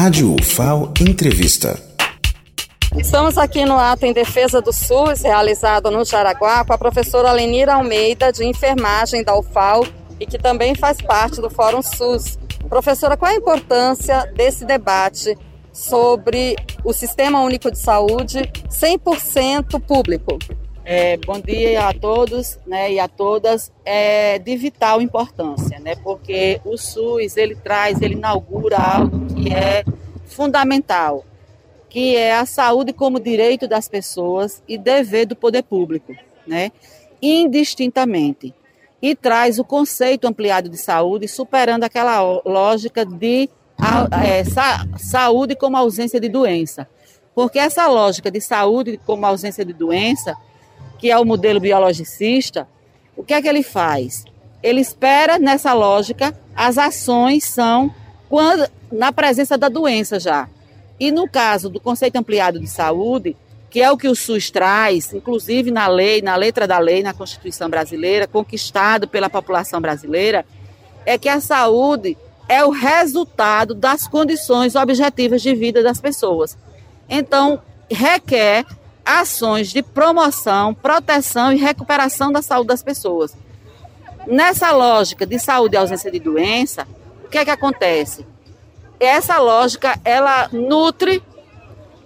Rádio UFAO Entrevista. Estamos aqui no ato em defesa do SUS, realizado no Jaraguá, com a professora Lenira Almeida, de enfermagem da UFAO e que também faz parte do Fórum SUS. Professora, qual a importância desse debate sobre o Sistema Único de Saúde 100% público? É, bom dia a todos né, e a todas. É de vital importância, né, porque o SUS ele traz, ele inaugura algo que é fundamental, que é a saúde como direito das pessoas e dever do poder público, né, indistintamente. E traz o conceito ampliado de saúde, superando aquela lógica de é, sa saúde como ausência de doença. Porque essa lógica de saúde como ausência de doença que é o modelo biologicista, o que é que ele faz? Ele espera nessa lógica, as ações são quando na presença da doença já. E no caso do conceito ampliado de saúde, que é o que o SUS traz, inclusive na lei, na letra da lei, na Constituição brasileira, conquistado pela população brasileira, é que a saúde é o resultado das condições objetivas de vida das pessoas. Então, requer ações de promoção, proteção e recuperação da saúde das pessoas. Nessa lógica de saúde e ausência de doença, o que é que acontece? Essa lógica, ela nutre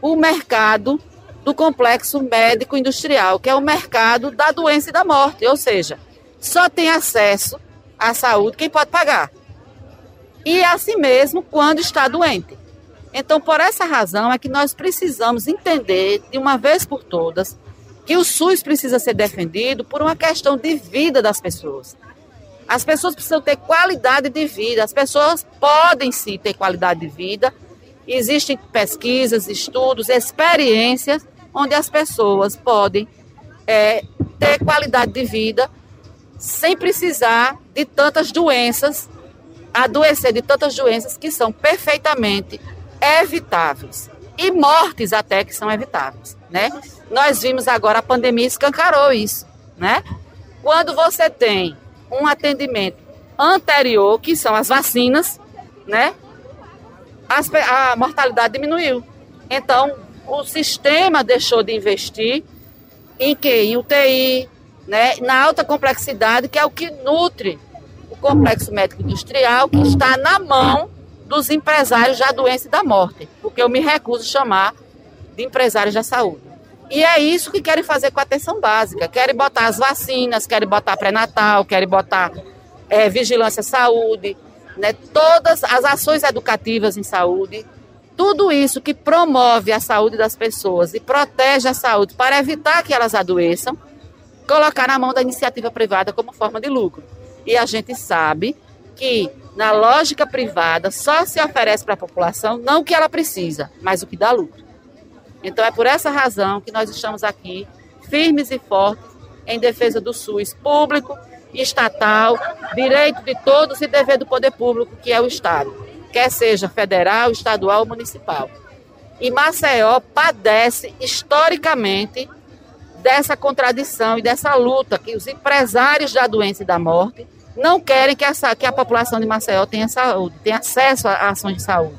o mercado do complexo médico industrial, que é o mercado da doença e da morte, ou seja, só tem acesso à saúde quem pode pagar. E assim mesmo quando está doente. Então, por essa razão é que nós precisamos entender, de uma vez por todas, que o SUS precisa ser defendido por uma questão de vida das pessoas. As pessoas precisam ter qualidade de vida, as pessoas podem sim ter qualidade de vida. Existem pesquisas, estudos, experiências onde as pessoas podem é, ter qualidade de vida sem precisar de tantas doenças, adoecer de tantas doenças que são perfeitamente evitáveis. E mortes até que são evitáveis, né? Nós vimos agora a pandemia escancarou isso, né? Quando você tem um atendimento anterior, que são as vacinas, né? As, a mortalidade diminuiu. Então, o sistema deixou de investir em que? Em UTI, né? Na alta complexidade, que é o que nutre o complexo médico industrial, que está na mão dos empresários da doença e da morte, porque eu me recuso a chamar de empresários da saúde. E é isso que querem fazer com a atenção básica. Querem botar as vacinas, querem botar pré-natal, querem botar é, vigilância saúde, né, todas as ações educativas em saúde, tudo isso que promove a saúde das pessoas e protege a saúde para evitar que elas adoeçam, colocar na mão da iniciativa privada como forma de lucro. E a gente sabe que na lógica privada só se oferece para a população não o que ela precisa, mas o que dá lucro. Então é por essa razão que nós estamos aqui firmes e fortes em defesa do SUS público, estatal, direito de todos e dever do poder público, que é o Estado, quer seja federal, estadual ou municipal. E Maceió padece historicamente dessa contradição e dessa luta que os empresários da doença e da morte não querem que, que a população de Maceió tenha saúde, tenha acesso a ações de saúde.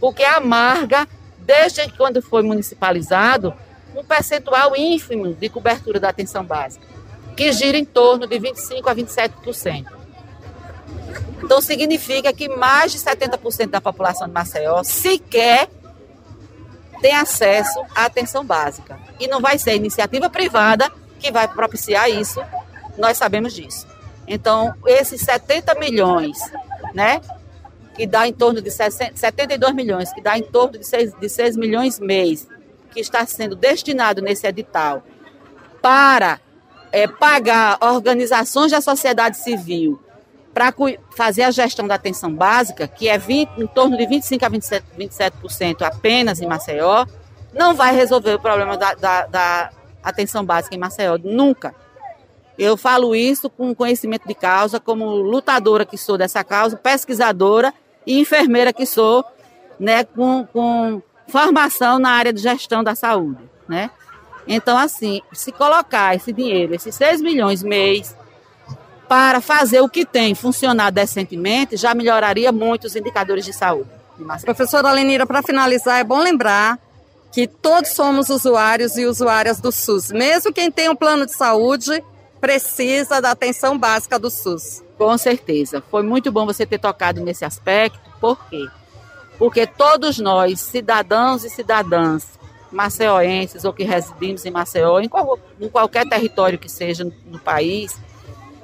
Porque amarga, desde quando foi municipalizado, um percentual ínfimo de cobertura da atenção básica, que gira em torno de 25% a 27%. Então, significa que mais de 70% da população de Maceió sequer tem acesso à atenção básica. E não vai ser iniciativa privada que vai propiciar isso, nós sabemos disso. Então, esses 70 milhões, né? Que dá em torno de 72 milhões, que dá em torno de 6, de 6 milhões mês, que está sendo destinado nesse edital para é, pagar organizações da sociedade civil para fazer a gestão da atenção básica, que é 20, em torno de 25% a 27%, 27% apenas em Maceió, não vai resolver o problema da, da, da atenção básica em Maceió, nunca. Eu falo isso com conhecimento de causa, como lutadora que sou dessa causa, pesquisadora e enfermeira que sou, né, com, com formação na área de gestão da saúde, né? Então, assim, se colocar esse dinheiro, esses 6 milhões mês, para fazer o que tem funcionar decentemente, já melhoraria muito os indicadores de saúde. de Maceió. Professora Lenira, para finalizar, é bom lembrar que todos somos usuários e usuárias do SUS. Mesmo quem tem um plano de saúde precisa da atenção básica do SUS. Com certeza. Foi muito bom você ter tocado nesse aspecto. Por quê? Porque todos nós, cidadãos e cidadãs, maceoenses ou que residimos em Maceió, em, qual, em qualquer território que seja no, no país,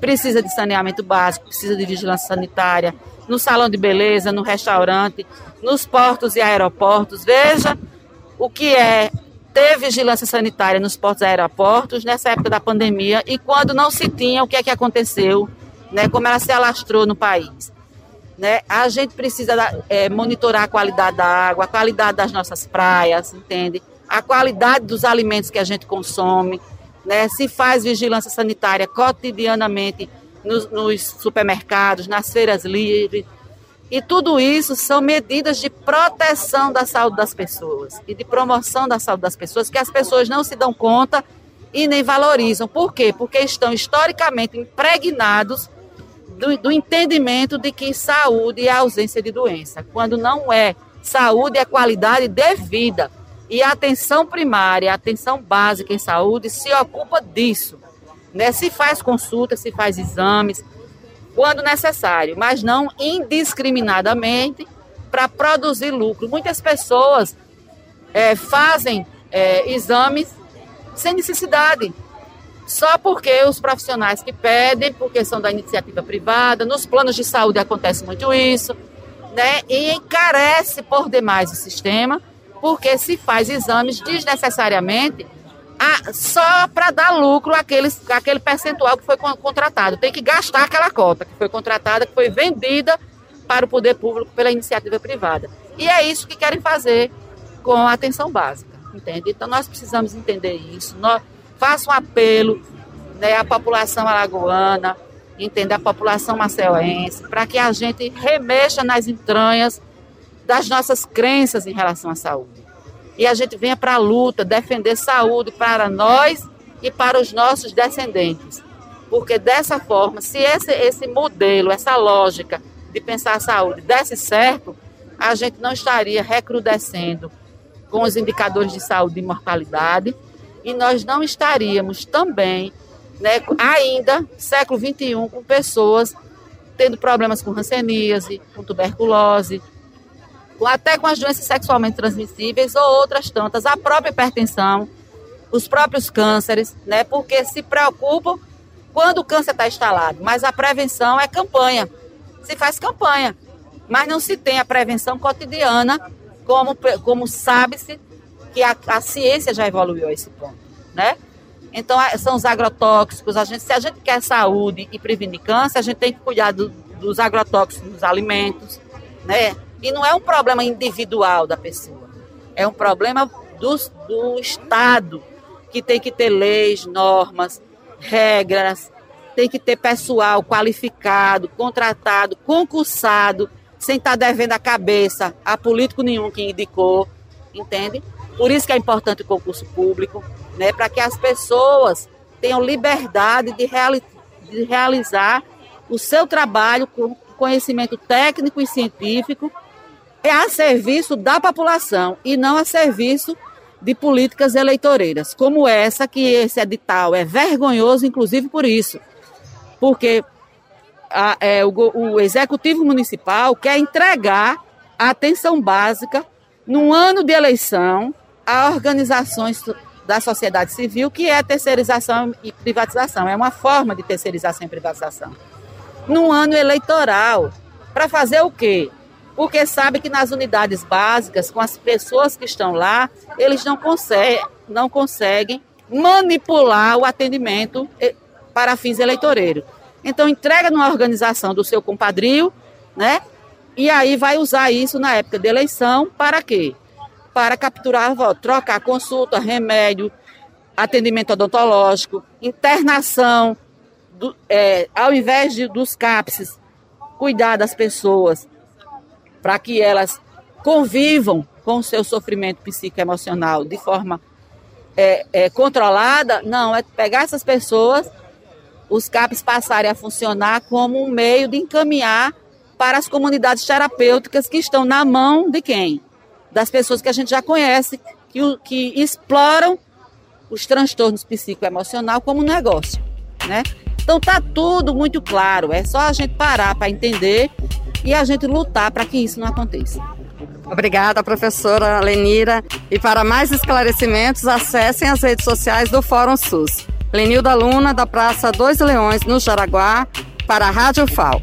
precisa de saneamento básico, precisa de vigilância sanitária, no salão de beleza, no restaurante, nos portos e aeroportos. Veja o que é ter vigilância sanitária nos portos e aeroportos nessa época da pandemia e quando não se tinha, o que é que aconteceu, né, como ela se alastrou no país. Né? A gente precisa é, monitorar a qualidade da água, a qualidade das nossas praias, entende? A qualidade dos alimentos que a gente consome, né? Se faz vigilância sanitária cotidianamente nos, nos supermercados, nas feiras livres, e tudo isso são medidas de proteção da saúde das pessoas e de promoção da saúde das pessoas que as pessoas não se dão conta e nem valorizam. Por quê? Porque estão historicamente impregnados do, do entendimento de que saúde é ausência de doença, quando não é. Saúde é qualidade de vida. E a atenção primária, a atenção básica em saúde se ocupa disso. Né? Se faz consulta, se faz exames, quando necessário, mas não indiscriminadamente para produzir lucro. Muitas pessoas é, fazem é, exames sem necessidade, só porque os profissionais que pedem, porque são da iniciativa privada, nos planos de saúde acontece muito isso, né? E encarece por demais o sistema, porque se faz exames desnecessariamente a, só para dar lucro àqueles, àquele percentual que foi contratado. Tem que gastar aquela cota que foi contratada, que foi vendida para o poder público pela iniciativa privada. E é isso que querem fazer com a atenção básica, entende? Então nós precisamos entender isso. Nós, faço um apelo né, à população alagoana, entender a população maceuense, para que a gente remexa nas entranhas das nossas crenças em relação à saúde e a gente venha para a luta defender saúde para nós e para os nossos descendentes. Porque dessa forma, se esse, esse modelo, essa lógica de pensar a saúde desse certo, a gente não estaria recrudescendo com os indicadores de saúde e mortalidade e nós não estaríamos também, né, ainda, século XXI, com pessoas tendo problemas com hanseníase, com tuberculose, até com as doenças sexualmente transmissíveis ou outras tantas, a própria hipertensão, os próprios cânceres, né? Porque se preocupam quando o câncer está instalado, mas a prevenção é campanha. Se faz campanha, mas não se tem a prevenção cotidiana, como, como sabe-se que a, a ciência já evoluiu a esse ponto, né? Então, são os agrotóxicos. A gente, se a gente quer saúde e prevenir câncer, a gente tem que cuidar do, dos agrotóxicos nos alimentos, né? E não é um problema individual da pessoa, é um problema do, do Estado, que tem que ter leis, normas, regras, tem que ter pessoal qualificado, contratado, concursado, sem estar devendo a cabeça a político nenhum que indicou, entende? Por isso que é importante o concurso público, né, para que as pessoas tenham liberdade de, reali de realizar o seu trabalho com conhecimento técnico e científico é a serviço da população e não a serviço de políticas eleitoreiras, como essa, que esse edital é vergonhoso, inclusive por isso. Porque a, é, o, o Executivo Municipal quer entregar a atenção básica num ano de eleição a organizações da sociedade civil, que é terceirização e privatização. É uma forma de terceirização e privatização. Num ano eleitoral, para fazer o quê? Porque sabe que nas unidades básicas, com as pessoas que estão lá, eles não, conseguem, não conseguem manipular o atendimento eh, para fins eleitoreiros. Então, entrega numa organização do seu compadrio, né? E aí vai usar isso na época de eleição para quê? Para capturar trocar consulta, remédio, atendimento odontológico, internação, do, é, ao invés de, dos CAPSes, cuidar das pessoas para que elas convivam com o seu sofrimento psicoemocional de forma é, é, controlada, não, é pegar essas pessoas, os CAPs passarem a funcionar como um meio de encaminhar para as comunidades terapêuticas que estão na mão de quem? Das pessoas que a gente já conhece, que, que exploram os transtornos psicoemocional como negócio, né? Então tá tudo muito claro, é só a gente parar para entender e a gente lutar para que isso não aconteça. Obrigada, professora Lenira. E para mais esclarecimentos, acessem as redes sociais do Fórum SUS. Lenilda Luna, da Praça Dois Leões, no Jaraguá, para a Rádio FAO.